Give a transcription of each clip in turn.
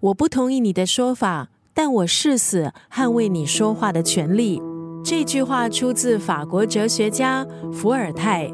我不同意你的说法，但我誓死捍卫你说话的权利。这句话出自法国哲学家伏尔泰。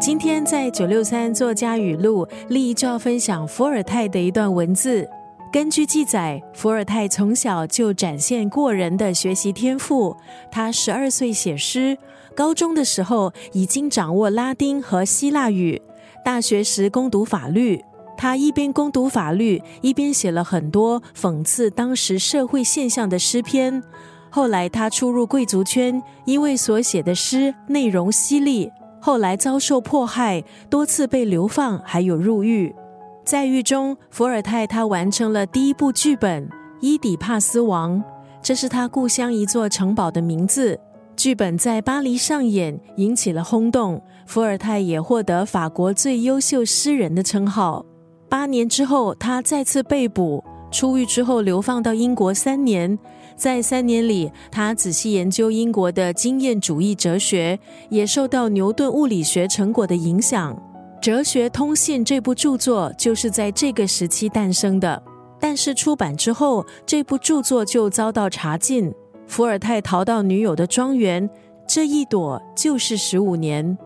今天在九六三作家语录，立就要分享伏尔泰的一段文字。根据记载，伏尔泰从小就展现过人的学习天赋。他十二岁写诗，高中的时候已经掌握拉丁和希腊语。大学时攻读法律，他一边攻读法律，一边写了很多讽刺当时社会现象的诗篇。后来他出入贵族圈，因为所写的诗内容犀利。后来遭受迫害，多次被流放，还有入狱。在狱中，伏尔泰他完成了第一部剧本《伊底帕斯王》，这是他故乡一座城堡的名字。剧本在巴黎上演，引起了轰动。伏尔泰也获得法国最优秀诗人的称号。八年之后，他再次被捕，出狱之后流放到英国三年。在三年里，他仔细研究英国的经验主义哲学，也受到牛顿物理学成果的影响。《哲学通信》这部著作就是在这个时期诞生的。但是出版之后，这部著作就遭到查禁。伏尔泰逃到女友的庄园，这一躲就是十五年。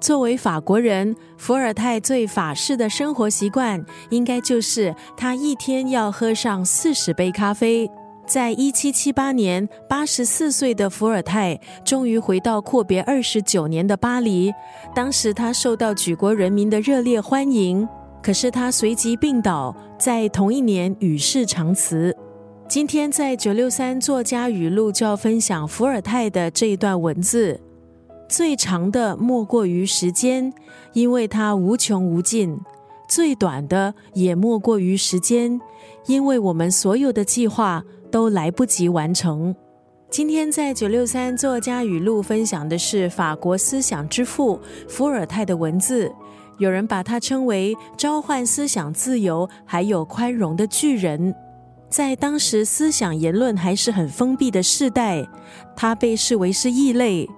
作为法国人，伏尔泰最法式的生活习惯，应该就是他一天要喝上四十杯咖啡。在一七七八年，八十四岁的伏尔泰终于回到阔别二十九年的巴黎。当时他受到举国人民的热烈欢迎，可是他随即病倒，在同一年与世长辞。今天在九六三作家语录就要分享伏尔泰的这一段文字：最长的莫过于时间，因为它无穷无尽；最短的也莫过于时间，因为我们所有的计划。都来不及完成。今天在九六三作家语录分享的是法国思想之父伏尔泰的文字。有人把他称为召唤思想自由还有宽容的巨人。在当时思想言论还是很封闭的时代，他被视为是异类。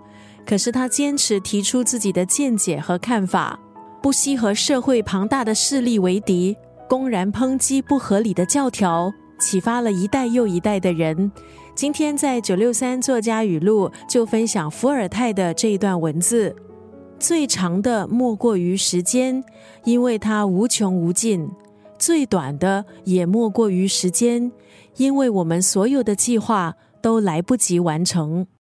可是他坚持提出自己的见解和看法，不惜和社会庞大的势力为敌，公然抨击不合理的教条。启发了一代又一代的人。今天在九六三作家语录就分享伏尔泰的这一段文字：最长的莫过于时间，因为它无穷无尽；最短的也莫过于时间，因为我们所有的计划都来不及完成。